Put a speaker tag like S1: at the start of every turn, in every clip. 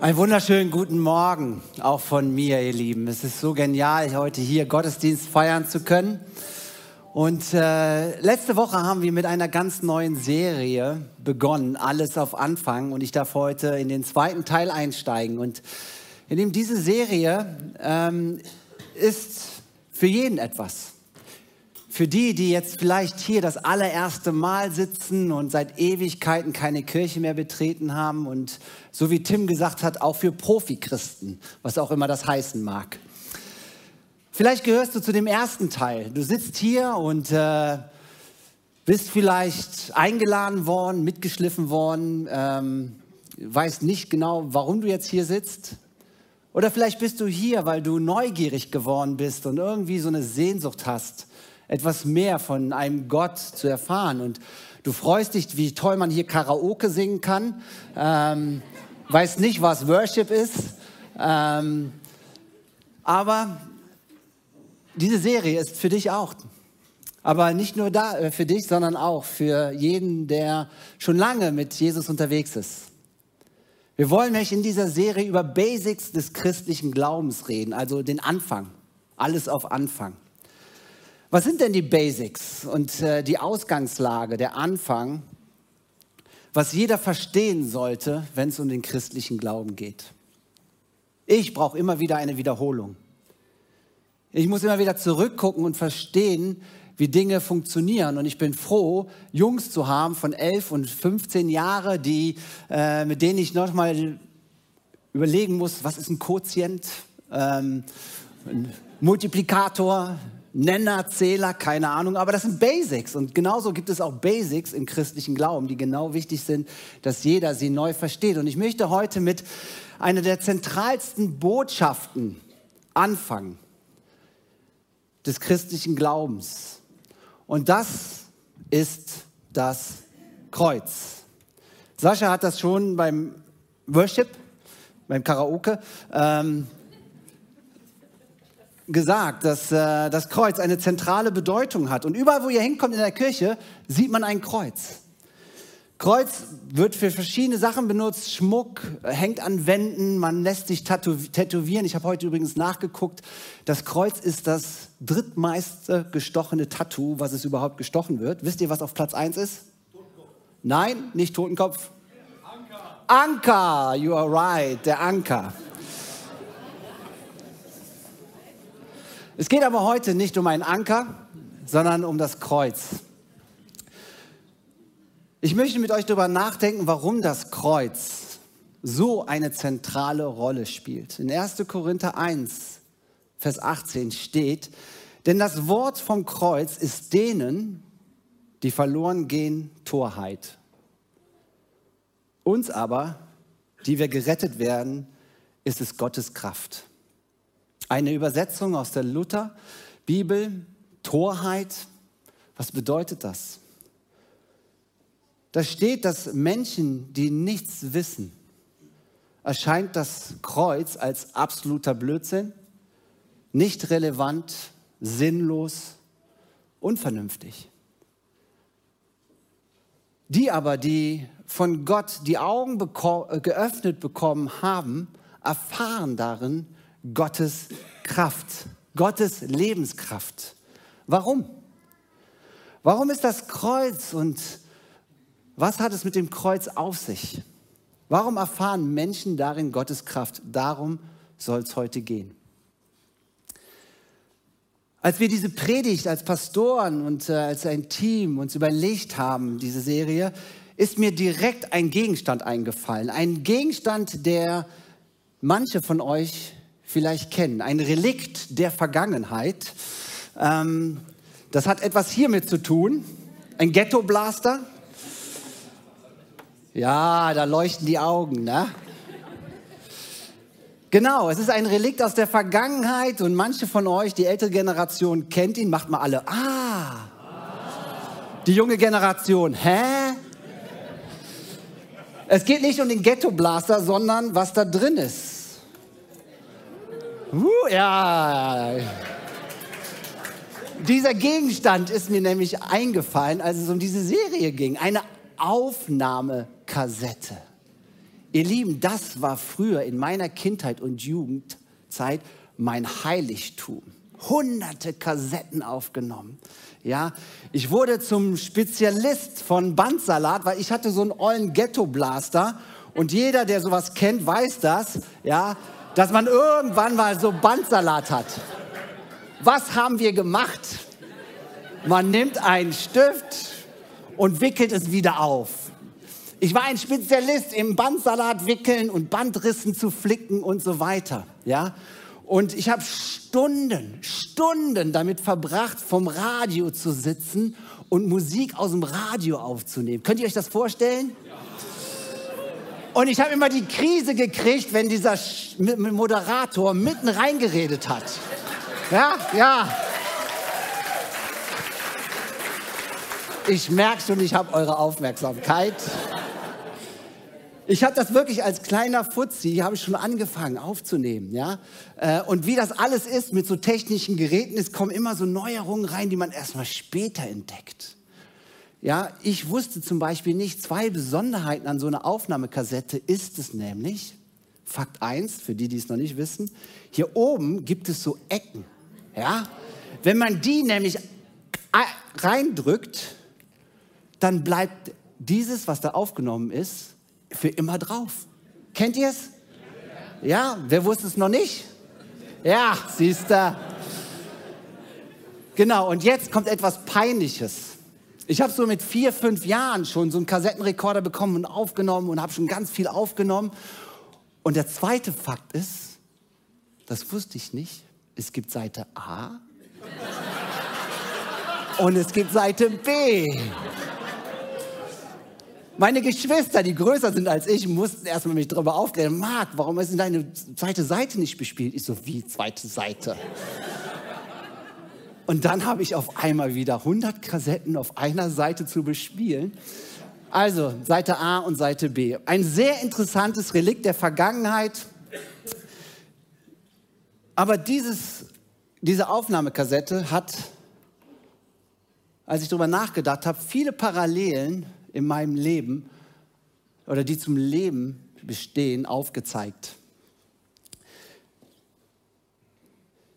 S1: Einen wunderschönen guten Morgen auch von mir, ihr Lieben. Es ist so genial, heute hier Gottesdienst feiern zu können. Und äh, letzte Woche haben wir mit einer ganz neuen Serie begonnen, alles auf Anfang. Und ich darf heute in den zweiten Teil einsteigen. Und in dem diese Serie ähm, ist für jeden etwas. Für die, die jetzt vielleicht hier das allererste Mal sitzen und seit Ewigkeiten keine Kirche mehr betreten haben und so wie Tim gesagt hat, auch für Profi-Christen, was auch immer das heißen mag. Vielleicht gehörst du zu dem ersten Teil. Du sitzt hier und äh, bist vielleicht eingeladen worden, mitgeschliffen worden, ähm, weißt nicht genau, warum du jetzt hier sitzt. Oder vielleicht bist du hier, weil du neugierig geworden bist und irgendwie so eine Sehnsucht hast, etwas mehr von einem Gott zu erfahren. Und du freust dich, wie toll man hier Karaoke singen kann. Ähm, weiß nicht, was Worship ist. Ähm, aber diese Serie ist für dich auch. Aber nicht nur da äh, für dich, sondern auch für jeden, der schon lange mit Jesus unterwegs ist. Wir wollen nämlich in dieser Serie über Basics des christlichen Glaubens reden, also den Anfang. Alles auf Anfang. Was sind denn die Basics und äh, die Ausgangslage, der Anfang, was jeder verstehen sollte, wenn es um den christlichen Glauben geht? Ich brauche immer wieder eine Wiederholung. Ich muss immer wieder zurückgucken und verstehen, wie Dinge funktionieren. Und ich bin froh, Jungs zu haben von 11 und 15 Jahren, die, äh, mit denen ich noch mal überlegen muss, was ist ein Quotient, ähm, ein Multiplikator, Nenner, Zähler, keine Ahnung, aber das sind Basics. Und genauso gibt es auch Basics im christlichen Glauben, die genau wichtig sind, dass jeder sie neu versteht. Und ich möchte heute mit einer der zentralsten Botschaften anfangen des christlichen Glaubens. Und das ist das Kreuz. Sascha hat das schon beim Worship, beim Karaoke, ähm, gesagt, dass äh, das Kreuz eine zentrale Bedeutung hat. Und überall, wo ihr hinkommt in der Kirche, sieht man ein Kreuz. Kreuz wird für verschiedene Sachen benutzt, Schmuck, hängt an Wänden, man lässt sich tätowieren. Ich habe heute übrigens nachgeguckt, das Kreuz ist das drittmeiste gestochene Tattoo, was es überhaupt gestochen wird. Wisst ihr, was auf Platz 1 ist? Totenkopf. Nein, nicht Totenkopf. Anker. Anker, you are right, der Anker. Es geht aber heute nicht um einen Anker, sondern um das Kreuz. Ich möchte mit euch darüber nachdenken, warum das Kreuz so eine zentrale Rolle spielt. In 1. Korinther 1, Vers 18 steht, denn das Wort vom Kreuz ist denen, die verloren gehen, Torheit. Uns aber, die wir gerettet werden, ist es Gottes Kraft. Eine Übersetzung aus der Luther Bibel, Torheit. Was bedeutet das? Da steht, dass Menschen, die nichts wissen, erscheint das Kreuz als absoluter Blödsinn, nicht relevant, sinnlos, unvernünftig. Die aber, die von Gott die Augen beko geöffnet bekommen haben, erfahren darin, Gottes Kraft, Gottes Lebenskraft. Warum? Warum ist das Kreuz und was hat es mit dem Kreuz auf sich? Warum erfahren Menschen darin Gottes Kraft? Darum soll es heute gehen. Als wir diese Predigt als Pastoren und äh, als ein Team uns überlegt haben, diese Serie, ist mir direkt ein Gegenstand eingefallen. Ein Gegenstand, der manche von euch vielleicht kennen. Ein Relikt der Vergangenheit. Ähm, das hat etwas hiermit zu tun. Ein Ghetto-Blaster. Ja, da leuchten die Augen, ne? Genau, es ist ein Relikt aus der Vergangenheit und manche von euch, die ältere Generation kennt ihn, macht mal alle, ah. Die junge Generation, hä? Es geht nicht um den Ghetto-Blaster, sondern was da drin ist. Uh, ja. Dieser Gegenstand ist mir nämlich eingefallen, als es um diese Serie ging. Eine Aufnahmekassette. Ihr Lieben, das war früher in meiner Kindheit und Jugendzeit mein Heiligtum. Hunderte Kassetten aufgenommen. Ja, ich wurde zum Spezialist von Bandsalat, weil ich hatte so einen ollen Ghetto-Blaster und jeder, der sowas kennt, weiß das, ja, dass man irgendwann mal so Bandsalat hat. Was haben wir gemacht? Man nimmt einen Stift und wickelt es wieder auf. Ich war ein Spezialist im Bandsalat wickeln und Bandrissen zu flicken und so weiter. Ja? Und ich habe Stunden, Stunden damit verbracht, vom Radio zu sitzen und Musik aus dem Radio aufzunehmen. Könnt ihr euch das vorstellen? Und ich habe immer die Krise gekriegt, wenn dieser Moderator mitten reingeredet hat. Ja, ja. Ich merke schon, ich habe eure Aufmerksamkeit. Ich habe das wirklich als kleiner Fuzzi, habe ich schon angefangen aufzunehmen, ja. Äh, und wie das alles ist mit so technischen Geräten, es kommen immer so Neuerungen rein, die man erstmal später entdeckt. Ja, ich wusste zum Beispiel nicht, zwei Besonderheiten an so einer Aufnahmekassette ist es nämlich. Fakt 1, für die, die es noch nicht wissen, hier oben gibt es so Ecken. Ja? Wenn man die nämlich reindrückt, dann bleibt dieses, was da aufgenommen ist, für immer drauf. Kennt ihr es? Ja, wer wusste es noch nicht? Ja, siehst du. Genau, und jetzt kommt etwas Peinliches. Ich habe so mit vier, fünf Jahren schon so einen Kassettenrekorder bekommen und aufgenommen und habe schon ganz viel aufgenommen. Und der zweite Fakt ist, das wusste ich nicht, es gibt Seite A und es gibt Seite B. Meine Geschwister, die größer sind als ich, mussten erstmal mich darüber aufklären. Marc, warum ist denn deine zweite Seite nicht bespielt? Ich so, wie zweite Seite? Und dann habe ich auf einmal wieder 100 Kassetten auf einer Seite zu bespielen. Also Seite A und Seite B. Ein sehr interessantes Relikt der Vergangenheit. Aber dieses, diese Aufnahmekassette hat, als ich darüber nachgedacht habe, viele Parallelen in meinem Leben oder die zum Leben bestehen, aufgezeigt.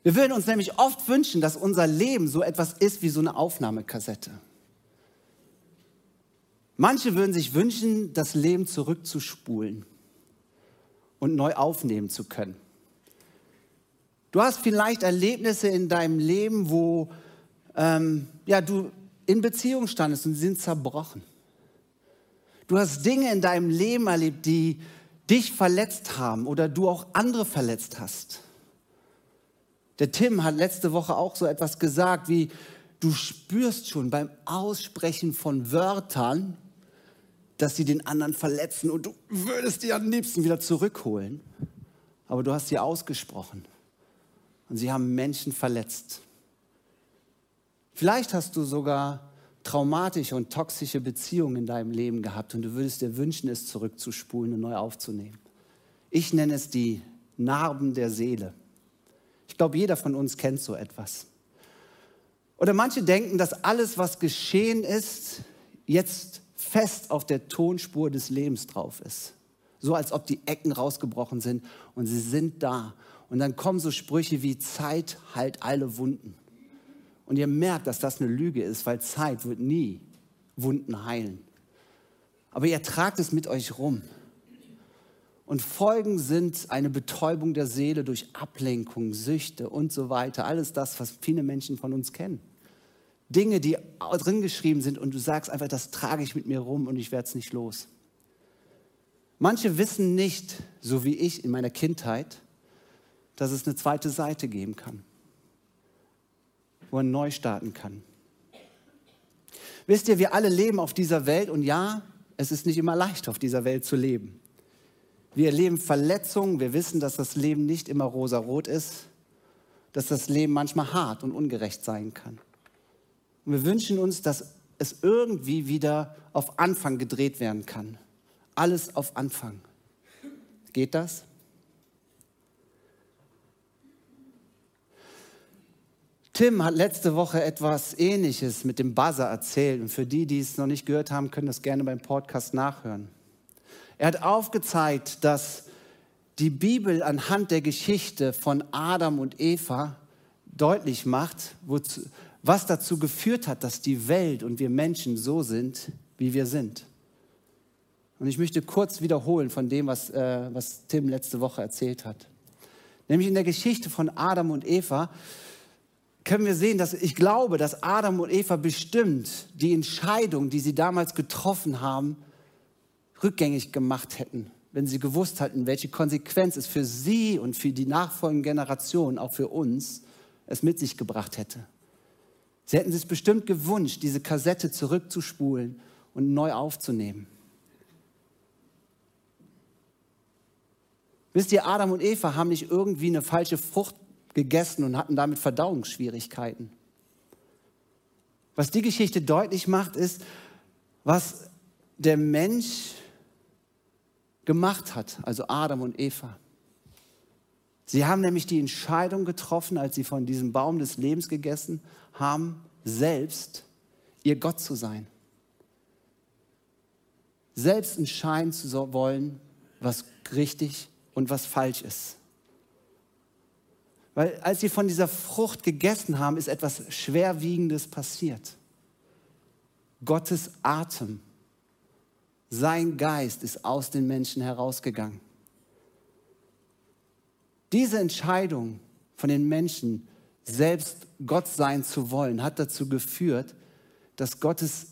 S1: Wir würden uns nämlich oft wünschen, dass unser Leben so etwas ist wie so eine Aufnahmekassette. Manche würden sich wünschen, das Leben zurückzuspulen und neu aufnehmen zu können. Du hast vielleicht Erlebnisse in deinem Leben, wo ähm, ja, du in Beziehung standest und sie sind zerbrochen. Du hast Dinge in deinem Leben erlebt, die dich verletzt haben oder du auch andere verletzt hast. Der Tim hat letzte Woche auch so etwas gesagt, wie du spürst schon beim Aussprechen von Wörtern, dass sie den anderen verletzen und du würdest die am liebsten wieder zurückholen. Aber du hast sie ausgesprochen und sie haben Menschen verletzt. Vielleicht hast du sogar traumatische und toxische Beziehungen in deinem Leben gehabt und du würdest dir wünschen, es zurückzuspulen und neu aufzunehmen. Ich nenne es die Narben der Seele. Ich glaube, jeder von uns kennt so etwas. Oder manche denken, dass alles, was geschehen ist, jetzt fest auf der Tonspur des Lebens drauf ist. So als ob die Ecken rausgebrochen sind und sie sind da. Und dann kommen so Sprüche wie Zeit heilt alle Wunden. Und ihr merkt, dass das eine Lüge ist, weil Zeit wird nie Wunden heilen. Aber ihr tragt es mit euch rum. Und Folgen sind eine Betäubung der Seele durch Ablenkung, Süchte und so weiter. Alles das, was viele Menschen von uns kennen. Dinge, die drin geschrieben sind und du sagst einfach, das trage ich mit mir rum und ich werde es nicht los. Manche wissen nicht, so wie ich in meiner Kindheit, dass es eine zweite Seite geben kann wo man neu starten kann. Wisst ihr, wir alle leben auf dieser Welt und ja, es ist nicht immer leicht, auf dieser Welt zu leben. Wir erleben Verletzungen, wir wissen, dass das Leben nicht immer rosarot ist, dass das Leben manchmal hart und ungerecht sein kann. Und wir wünschen uns, dass es irgendwie wieder auf Anfang gedreht werden kann. Alles auf Anfang. Geht das? Tim hat letzte Woche etwas Ähnliches mit dem Buzzer erzählt. Und für die, die es noch nicht gehört haben, können das gerne beim Podcast nachhören. Er hat aufgezeigt, dass die Bibel anhand der Geschichte von Adam und Eva deutlich macht, wozu, was dazu geführt hat, dass die Welt und wir Menschen so sind, wie wir sind. Und ich möchte kurz wiederholen von dem, was, äh, was Tim letzte Woche erzählt hat. Nämlich in der Geschichte von Adam und Eva können wir sehen, dass ich glaube, dass Adam und Eva bestimmt die Entscheidung, die sie damals getroffen haben, rückgängig gemacht hätten, wenn sie gewusst hätten, welche Konsequenz es für sie und für die nachfolgenden Generationen, auch für uns, es mit sich gebracht hätte. Sie hätten sich bestimmt gewünscht, diese Kassette zurückzuspulen und neu aufzunehmen. Wisst ihr, Adam und Eva haben nicht irgendwie eine falsche Frucht gegessen und hatten damit Verdauungsschwierigkeiten. Was die Geschichte deutlich macht, ist, was der Mensch gemacht hat, also Adam und Eva. Sie haben nämlich die Entscheidung getroffen, als sie von diesem Baum des Lebens gegessen haben, selbst ihr Gott zu sein. Selbst entscheiden zu wollen, was richtig und was falsch ist. Weil als sie von dieser Frucht gegessen haben, ist etwas Schwerwiegendes passiert. Gottes Atem, sein Geist ist aus den Menschen herausgegangen. Diese Entscheidung von den Menschen, selbst Gott sein zu wollen, hat dazu geführt, dass Gottes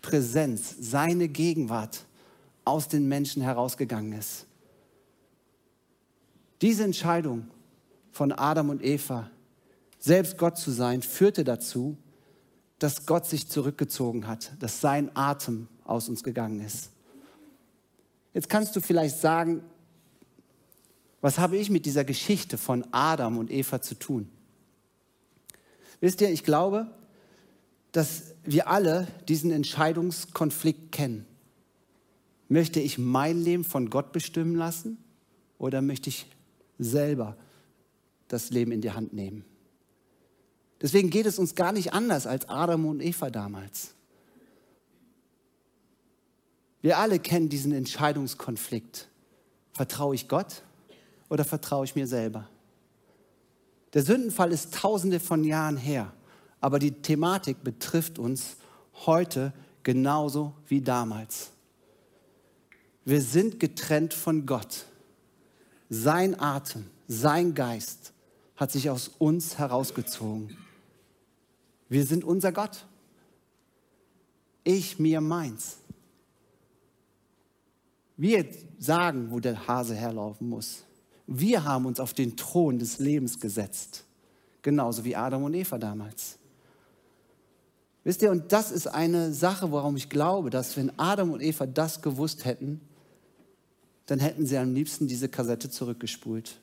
S1: Präsenz, seine Gegenwart aus den Menschen herausgegangen ist. Diese Entscheidung von Adam und Eva, selbst Gott zu sein, führte dazu, dass Gott sich zurückgezogen hat, dass sein Atem aus uns gegangen ist. Jetzt kannst du vielleicht sagen, was habe ich mit dieser Geschichte von Adam und Eva zu tun? Wisst ihr, ich glaube, dass wir alle diesen Entscheidungskonflikt kennen. Möchte ich mein Leben von Gott bestimmen lassen oder möchte ich selber das Leben in die Hand nehmen. Deswegen geht es uns gar nicht anders als Adam und Eva damals. Wir alle kennen diesen Entscheidungskonflikt. Vertraue ich Gott oder vertraue ich mir selber? Der Sündenfall ist tausende von Jahren her, aber die Thematik betrifft uns heute genauso wie damals. Wir sind getrennt von Gott. Sein Atem, sein Geist hat sich aus uns herausgezogen. Wir sind unser Gott. Ich, mir, meins. Wir sagen, wo der Hase herlaufen muss. Wir haben uns auf den Thron des Lebens gesetzt. Genauso wie Adam und Eva damals. Wisst ihr, und das ist eine Sache, warum ich glaube, dass wenn Adam und Eva das gewusst hätten, dann hätten sie am liebsten diese Kassette zurückgespult.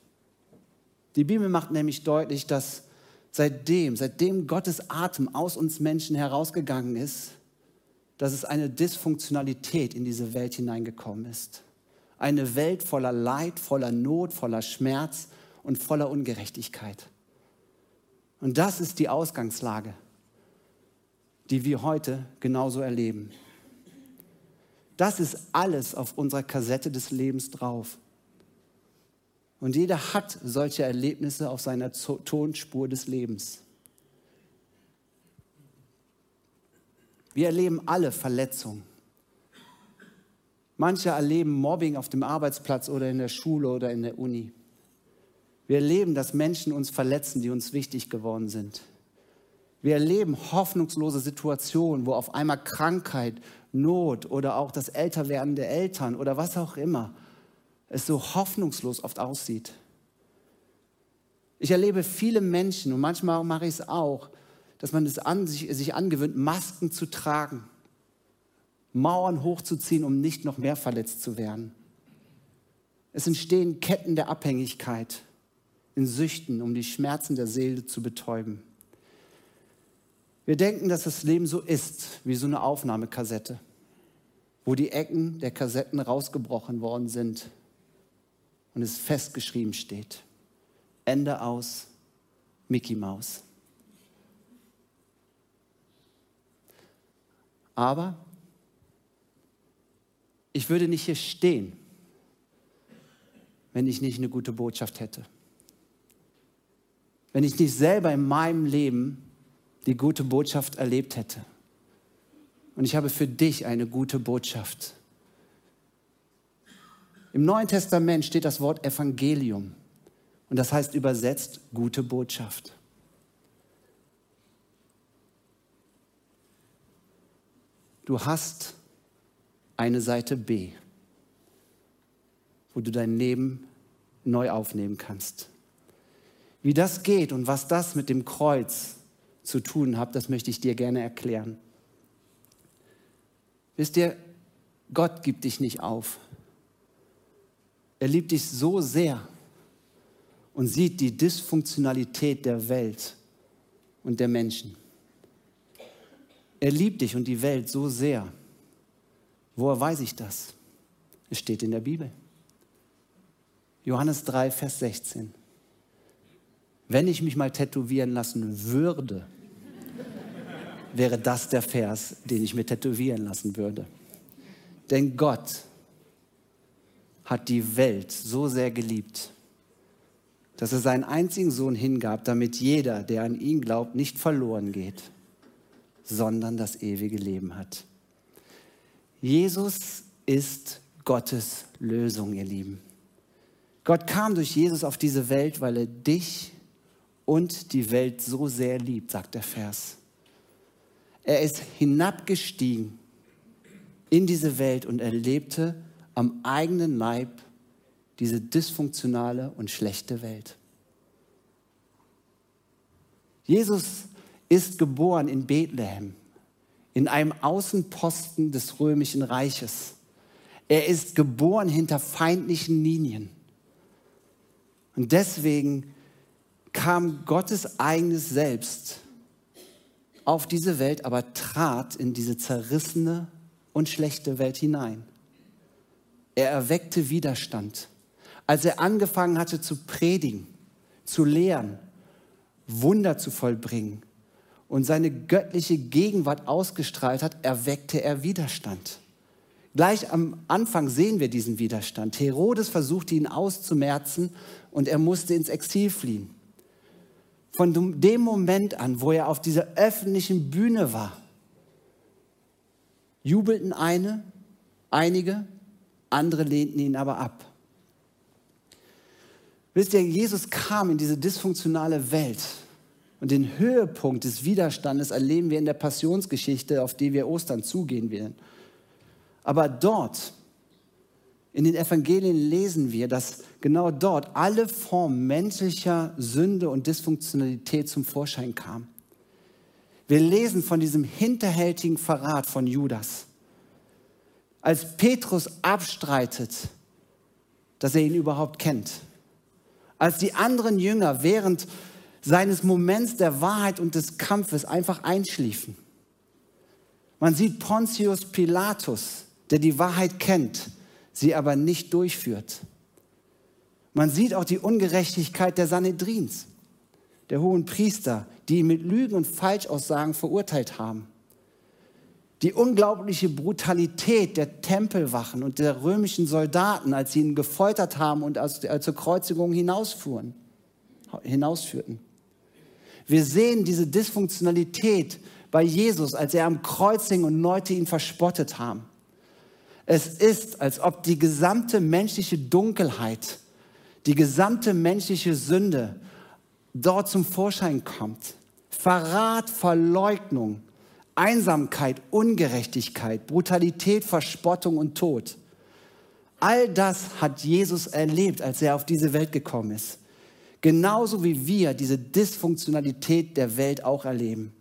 S1: Die Bibel macht nämlich deutlich, dass seitdem, seitdem Gottes Atem aus uns Menschen herausgegangen ist, dass es eine Dysfunktionalität in diese Welt hineingekommen ist. Eine Welt voller Leid, voller Not, voller Schmerz und voller Ungerechtigkeit. Und das ist die Ausgangslage, die wir heute genauso erleben. Das ist alles auf unserer Kassette des Lebens drauf. Und jeder hat solche Erlebnisse auf seiner Tonspur des Lebens. Wir erleben alle Verletzungen. Manche erleben Mobbing auf dem Arbeitsplatz oder in der Schule oder in der Uni. Wir erleben, dass Menschen uns verletzen, die uns wichtig geworden sind. Wir erleben hoffnungslose Situationen, wo auf einmal Krankheit, Not oder auch das Älterwerden der Eltern oder was auch immer es so hoffnungslos oft aussieht. Ich erlebe viele Menschen und manchmal mache ich es auch, dass man es an, sich, sich angewöhnt, Masken zu tragen, Mauern hochzuziehen, um nicht noch mehr verletzt zu werden. Es entstehen Ketten der Abhängigkeit in Süchten, um die Schmerzen der Seele zu betäuben. Wir denken, dass das Leben so ist, wie so eine Aufnahmekassette, wo die Ecken der Kassetten rausgebrochen worden sind und es festgeschrieben steht. Ende aus, Mickey Maus. Aber ich würde nicht hier stehen, wenn ich nicht eine gute Botschaft hätte. Wenn ich nicht selber in meinem Leben die gute Botschaft erlebt hätte. Und ich habe für dich eine gute Botschaft. Im Neuen Testament steht das Wort Evangelium. Und das heißt übersetzt gute Botschaft. Du hast eine Seite B, wo du dein Leben neu aufnehmen kannst. Wie das geht und was das mit dem Kreuz zu tun hat, das möchte ich dir gerne erklären. Wisst ihr, Gott gibt dich nicht auf. Er liebt dich so sehr und sieht die Dysfunktionalität der Welt und der Menschen. Er liebt dich und die Welt so sehr. Woher weiß ich das? Es steht in der Bibel. Johannes 3, Vers 16. Wenn ich mich mal tätowieren lassen würde, wäre das der Vers, den ich mir tätowieren lassen würde. Denn Gott hat die Welt so sehr geliebt, dass er seinen einzigen Sohn hingab, damit jeder, der an ihn glaubt, nicht verloren geht, sondern das ewige Leben hat. Jesus ist Gottes Lösung, ihr Lieben. Gott kam durch Jesus auf diese Welt, weil er dich und die Welt so sehr liebt, sagt der Vers. Er ist hinabgestiegen in diese Welt und erlebte am eigenen Leib diese dysfunktionale und schlechte Welt. Jesus ist geboren in Bethlehem, in einem Außenposten des römischen Reiches. Er ist geboren hinter feindlichen Linien. Und deswegen kam Gottes eigenes Selbst auf diese Welt, aber trat in diese zerrissene und schlechte Welt hinein. Er erweckte Widerstand. Als er angefangen hatte zu predigen, zu lehren, Wunder zu vollbringen und seine göttliche Gegenwart ausgestrahlt hat, erweckte er Widerstand. Gleich am Anfang sehen wir diesen Widerstand. Herodes versuchte ihn auszumerzen und er musste ins Exil fliehen. Von dem Moment an, wo er auf dieser öffentlichen Bühne war, jubelten eine, einige, andere lehnten ihn aber ab. Wisst ihr, Jesus kam in diese dysfunktionale Welt und den Höhepunkt des Widerstandes erleben wir in der Passionsgeschichte, auf die wir Ostern zugehen werden. Aber dort, in den Evangelien lesen wir, dass genau dort alle Formen menschlicher Sünde und Dysfunktionalität zum Vorschein kamen. Wir lesen von diesem hinterhältigen Verrat von Judas. Als Petrus abstreitet, dass er ihn überhaupt kennt. Als die anderen Jünger während seines Moments der Wahrheit und des Kampfes einfach einschliefen. Man sieht Pontius Pilatus, der die Wahrheit kennt, sie aber nicht durchführt. Man sieht auch die Ungerechtigkeit der Sanhedrins, der hohen Priester, die ihn mit Lügen und Falschaussagen verurteilt haben. Die unglaubliche Brutalität der Tempelwachen und der römischen Soldaten, als sie ihn gefoltert haben und zur Kreuzigung hinausfuhren, hinausführten. Wir sehen diese Dysfunktionalität bei Jesus, als er am Kreuz hing und Leute ihn verspottet haben. Es ist, als ob die gesamte menschliche Dunkelheit, die gesamte menschliche Sünde dort zum Vorschein kommt. Verrat, Verleugnung, Einsamkeit, Ungerechtigkeit, Brutalität, Verspottung und Tod. All das hat Jesus erlebt, als er auf diese Welt gekommen ist. Genauso wie wir diese Dysfunktionalität der Welt auch erleben.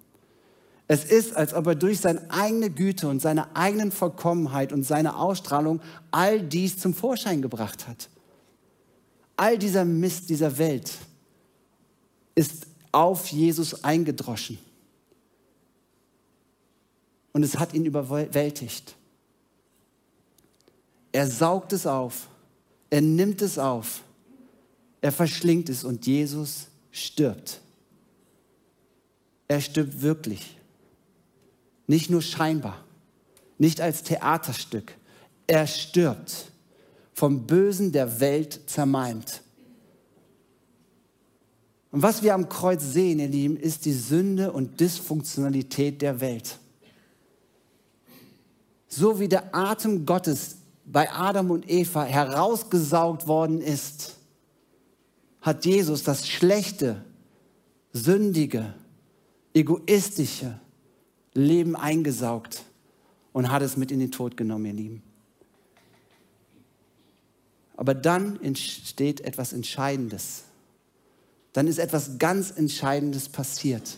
S1: Es ist, als ob er durch seine eigene Güte und seine eigenen Vollkommenheit und seine Ausstrahlung all dies zum Vorschein gebracht hat. All dieser Mist dieser Welt ist auf Jesus eingedroschen. Und es hat ihn überwältigt. Er saugt es auf. Er nimmt es auf. Er verschlingt es und Jesus stirbt. Er stirbt wirklich. Nicht nur scheinbar, nicht als Theaterstück. Er stirbt vom Bösen der Welt zermalmt. Und was wir am Kreuz sehen, ihr Lieben, ist die Sünde und Dysfunktionalität der Welt. So wie der Atem Gottes bei Adam und Eva herausgesaugt worden ist, hat Jesus das schlechte, sündige, egoistische Leben eingesaugt und hat es mit in den Tod genommen, ihr Lieben. Aber dann entsteht etwas Entscheidendes. Dann ist etwas ganz Entscheidendes passiert.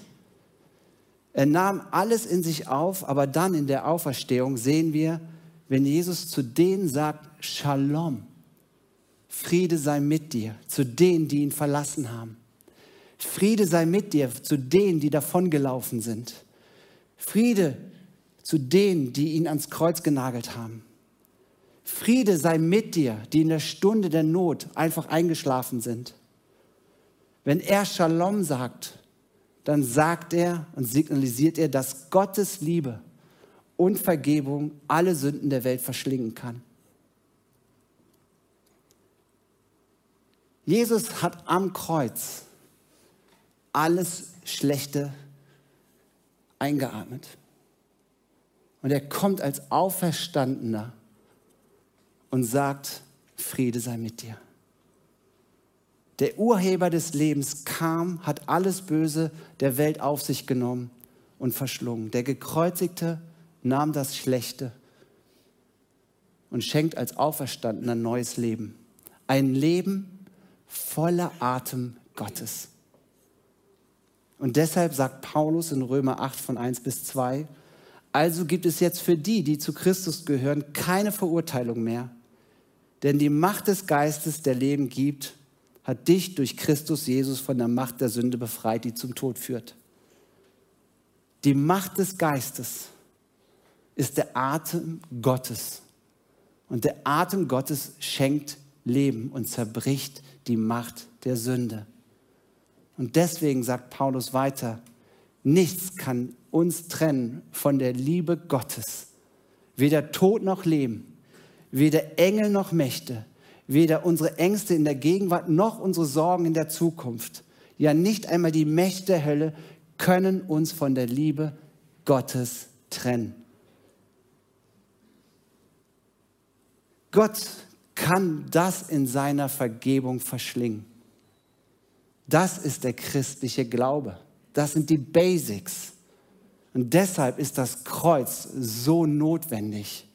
S1: Er nahm alles in sich auf, aber dann in der Auferstehung sehen wir, wenn Jesus zu denen sagt, Shalom, Friede sei mit dir, zu denen, die ihn verlassen haben. Friede sei mit dir, zu denen, die davongelaufen sind. Friede zu denen, die ihn ans Kreuz genagelt haben. Friede sei mit dir, die in der Stunde der Not einfach eingeschlafen sind. Wenn er Shalom sagt, dann sagt er und signalisiert er, dass Gottes Liebe und Vergebung alle Sünden der Welt verschlingen kann. Jesus hat am Kreuz alles Schlechte eingeatmet. Und er kommt als Auferstandener und sagt, Friede sei mit dir. Der Urheber des Lebens kam, hat alles Böse der Welt auf sich genommen und verschlungen. Der Gekreuzigte nahm das Schlechte und schenkt als Auferstandener neues Leben. Ein Leben voller Atem Gottes. Und deshalb sagt Paulus in Römer 8 von 1 bis 2, also gibt es jetzt für die, die zu Christus gehören, keine Verurteilung mehr. Denn die Macht des Geistes, der Leben gibt, hat dich durch Christus Jesus von der Macht der Sünde befreit, die zum Tod führt. Die Macht des Geistes ist der Atem Gottes. Und der Atem Gottes schenkt Leben und zerbricht die Macht der Sünde. Und deswegen sagt Paulus weiter, nichts kann uns trennen von der Liebe Gottes. Weder Tod noch Leben, weder Engel noch Mächte, weder unsere Ängste in der Gegenwart noch unsere Sorgen in der Zukunft. Ja, nicht einmal die Mächte der Hölle können uns von der Liebe Gottes trennen. Gott kann das in seiner Vergebung verschlingen. Das ist der christliche Glaube. Das sind die Basics. Und deshalb ist das Kreuz so notwendig.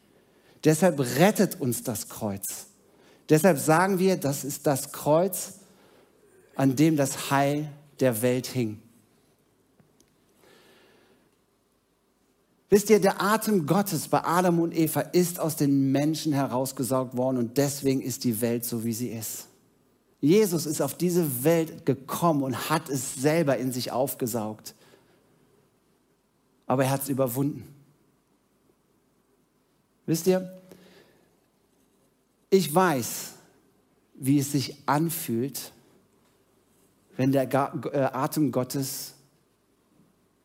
S1: Deshalb rettet uns das Kreuz. Deshalb sagen wir, das ist das Kreuz, an dem das Heil der Welt hing. Wisst ihr, der Atem Gottes bei Adam und Eva ist aus den Menschen herausgesaugt worden und deswegen ist die Welt so, wie sie ist. Jesus ist auf diese Welt gekommen und hat es selber in sich aufgesaugt. Aber er hat es überwunden. Wisst ihr, ich weiß, wie es sich anfühlt, wenn der äh, Atem Gottes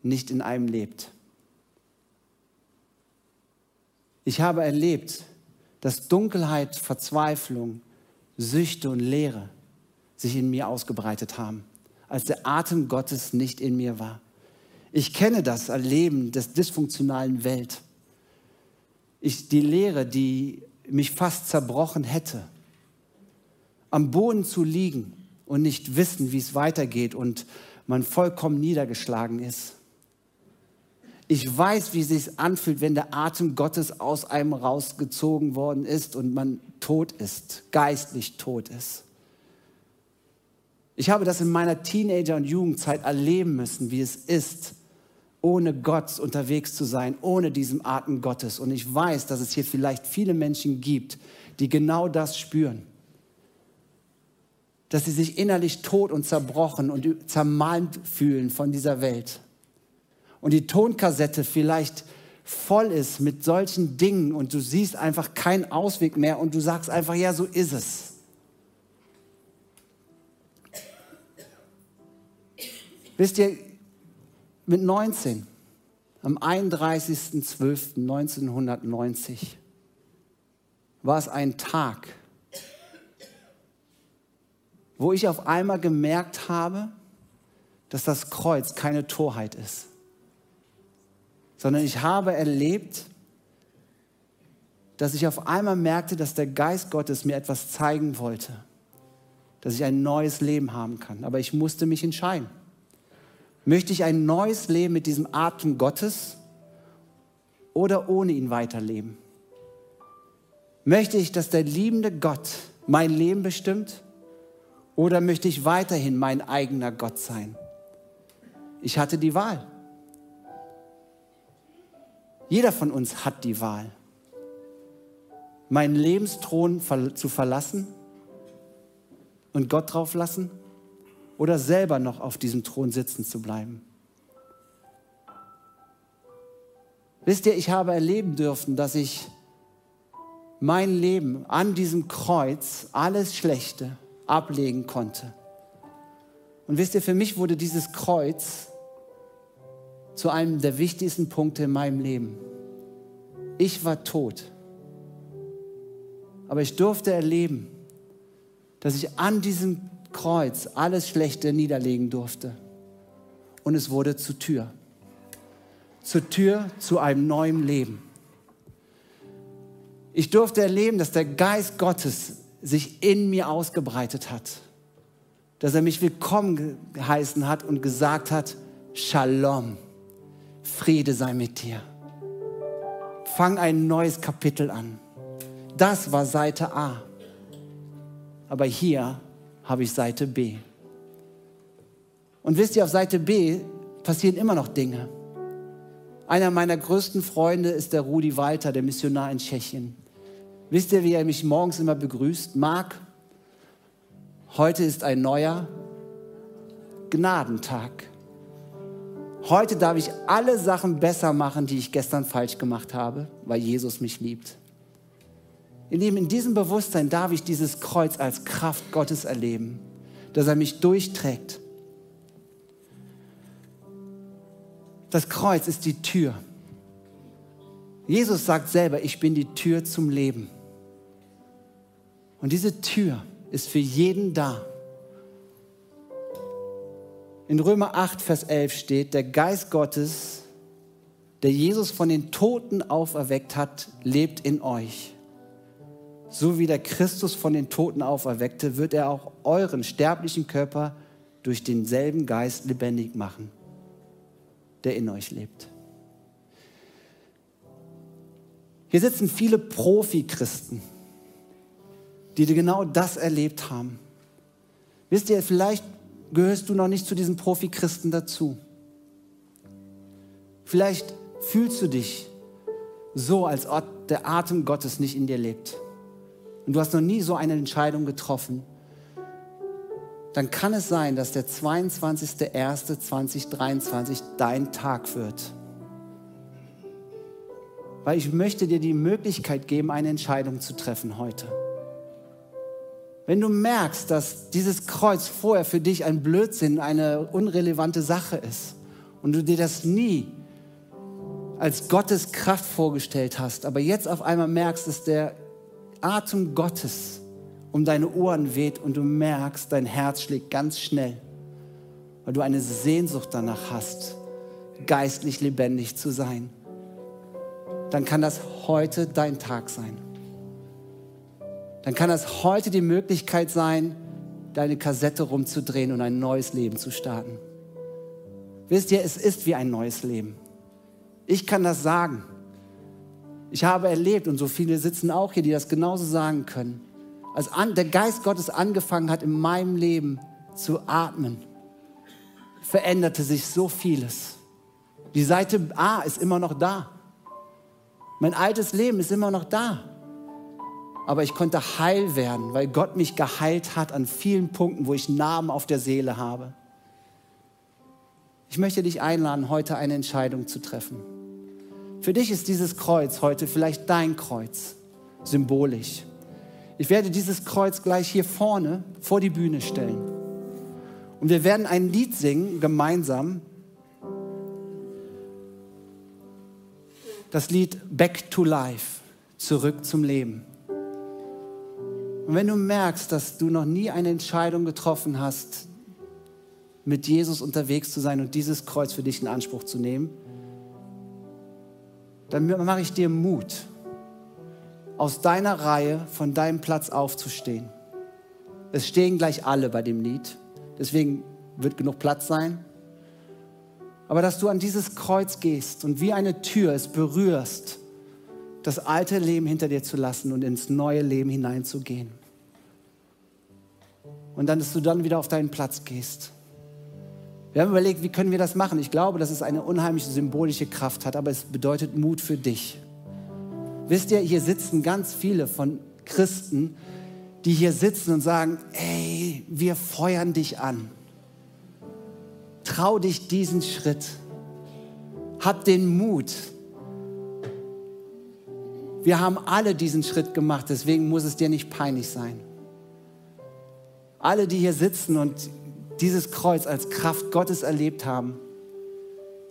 S1: nicht in einem lebt. Ich habe erlebt, dass Dunkelheit, Verzweiflung, Süchte und Leere sich in mir ausgebreitet haben, als der Atem Gottes nicht in mir war. Ich kenne das Erleben des dysfunktionalen Welt. Ich, die Leere, die mich fast zerbrochen hätte. Am Boden zu liegen und nicht wissen, wie es weitergeht und man vollkommen niedergeschlagen ist. Ich weiß, wie es sich anfühlt, wenn der Atem Gottes aus einem rausgezogen worden ist und man tot ist, geistlich tot ist. Ich habe das in meiner Teenager- und Jugendzeit erleben müssen, wie es ist, ohne Gott unterwegs zu sein, ohne diesen Atem Gottes. Und ich weiß, dass es hier vielleicht viele Menschen gibt, die genau das spüren. Dass sie sich innerlich tot und zerbrochen und zermalmt fühlen von dieser Welt und die Tonkassette vielleicht voll ist mit solchen Dingen und du siehst einfach keinen Ausweg mehr und du sagst einfach, ja, so ist es. Wisst ihr, mit 19, am 31.12.1990, war es ein Tag, wo ich auf einmal gemerkt habe, dass das Kreuz keine Torheit ist, sondern ich habe erlebt, dass ich auf einmal merkte, dass der Geist Gottes mir etwas zeigen wollte, dass ich ein neues Leben haben kann. Aber ich musste mich entscheiden. Möchte ich ein neues Leben mit diesem Atem Gottes oder ohne ihn weiterleben? Möchte ich, dass der liebende Gott mein Leben bestimmt oder möchte ich weiterhin mein eigener Gott sein? Ich hatte die Wahl. Jeder von uns hat die Wahl meinen Lebensthron zu verlassen und Gott drauf lassen oder selber noch auf diesem Thron sitzen zu bleiben. Wisst ihr, ich habe erleben dürfen, dass ich mein Leben an diesem Kreuz, alles Schlechte, ablegen konnte. Und wisst ihr, für mich wurde dieses Kreuz zu einem der wichtigsten Punkte in meinem Leben. Ich war tot. Aber ich durfte erleben, dass ich an diesem Kreuz alles Schlechte niederlegen durfte. Und es wurde zur Tür. Zur Tür zu einem neuen Leben. Ich durfte erleben, dass der Geist Gottes sich in mir ausgebreitet hat. Dass er mich willkommen geheißen hat und gesagt hat, Shalom, Friede sei mit dir. Fang ein neues Kapitel an. Das war Seite A. Aber hier habe ich Seite B. Und wisst ihr, auf Seite B passieren immer noch Dinge. Einer meiner größten Freunde ist der Rudi Walter, der Missionar in Tschechien. Wisst ihr, wie er mich morgens immer begrüßt? Marc, heute ist ein neuer Gnadentag. Heute darf ich alle Sachen besser machen, die ich gestern falsch gemacht habe, weil Jesus mich liebt. In diesem Bewusstsein darf ich dieses Kreuz als Kraft Gottes erleben, dass er mich durchträgt. Das Kreuz ist die Tür. Jesus sagt selber, ich bin die Tür zum Leben. Und diese Tür ist für jeden da. In Römer 8, Vers 11 steht, der Geist Gottes, der Jesus von den Toten auferweckt hat, lebt in euch so wie der Christus von den Toten auferweckte, wird er auch euren sterblichen Körper durch denselben Geist lebendig machen, der in euch lebt. Hier sitzen viele Profi-Christen, die genau das erlebt haben. Wisst ihr, vielleicht gehörst du noch nicht zu diesen Profi-Christen dazu. Vielleicht fühlst du dich so, als ob der Atem Gottes nicht in dir lebt und du hast noch nie so eine Entscheidung getroffen, dann kann es sein, dass der 22.01.2023 dein Tag wird. Weil ich möchte dir die Möglichkeit geben, eine Entscheidung zu treffen heute. Wenn du merkst, dass dieses Kreuz vorher für dich ein Blödsinn, eine unrelevante Sache ist und du dir das nie als Gottes Kraft vorgestellt hast, aber jetzt auf einmal merkst, dass der Atem Gottes um deine Ohren weht und du merkst, dein Herz schlägt ganz schnell, weil du eine Sehnsucht danach hast, geistlich lebendig zu sein, dann kann das heute dein Tag sein. Dann kann das heute die Möglichkeit sein, deine Kassette rumzudrehen und ein neues Leben zu starten. Wisst ihr, es ist wie ein neues Leben. Ich kann das sagen. Ich habe erlebt, und so viele sitzen auch hier, die das genauso sagen können, als an, der Geist Gottes angefangen hat, in meinem Leben zu atmen, veränderte sich so vieles. Die Seite A ist immer noch da. Mein altes Leben ist immer noch da. Aber ich konnte heil werden, weil Gott mich geheilt hat an vielen Punkten, wo ich Narben auf der Seele habe. Ich möchte dich einladen, heute eine Entscheidung zu treffen. Für dich ist dieses Kreuz heute vielleicht dein Kreuz, symbolisch. Ich werde dieses Kreuz gleich hier vorne vor die Bühne stellen. Und wir werden ein Lied singen, gemeinsam. Das Lied Back to Life, zurück zum Leben. Und wenn du merkst, dass du noch nie eine Entscheidung getroffen hast, mit Jesus unterwegs zu sein und dieses Kreuz für dich in Anspruch zu nehmen, dann mache ich dir Mut, aus deiner Reihe, von deinem Platz aufzustehen. Es stehen gleich alle bei dem Lied, deswegen wird genug Platz sein. Aber dass du an dieses Kreuz gehst und wie eine Tür es berührst, das alte Leben hinter dir zu lassen und ins neue Leben hineinzugehen. Und dann, dass du dann wieder auf deinen Platz gehst. Wir haben überlegt, wie können wir das machen? Ich glaube, dass es eine unheimliche symbolische Kraft hat, aber es bedeutet Mut für dich. Wisst ihr, hier sitzen ganz viele von Christen, die hier sitzen und sagen, ey, wir feuern dich an. Trau dich diesen Schritt. Hab den Mut. Wir haben alle diesen Schritt gemacht, deswegen muss es dir nicht peinlich sein. Alle, die hier sitzen und dieses Kreuz als Kraft Gottes erlebt haben,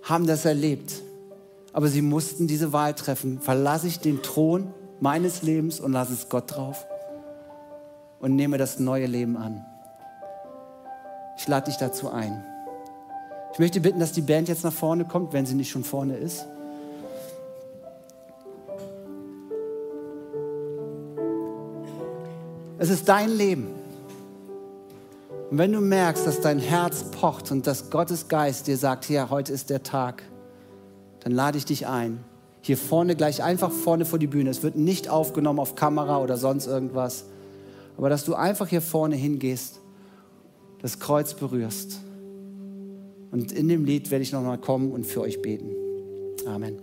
S1: haben das erlebt. Aber sie mussten diese Wahl treffen. Verlasse ich den Thron meines Lebens und lasse es Gott drauf und nehme das neue Leben an. Ich lade dich dazu ein. Ich möchte bitten, dass die Band jetzt nach vorne kommt, wenn sie nicht schon vorne ist. Es ist dein Leben. Und wenn du merkst, dass dein Herz pocht und dass Gottes Geist dir sagt, hier, heute ist der Tag, dann lade ich dich ein. Hier vorne, gleich einfach vorne vor die Bühne. Es wird nicht aufgenommen auf Kamera oder sonst irgendwas. Aber dass du einfach hier vorne hingehst, das Kreuz berührst. Und in dem Lied werde ich nochmal kommen und für euch beten. Amen.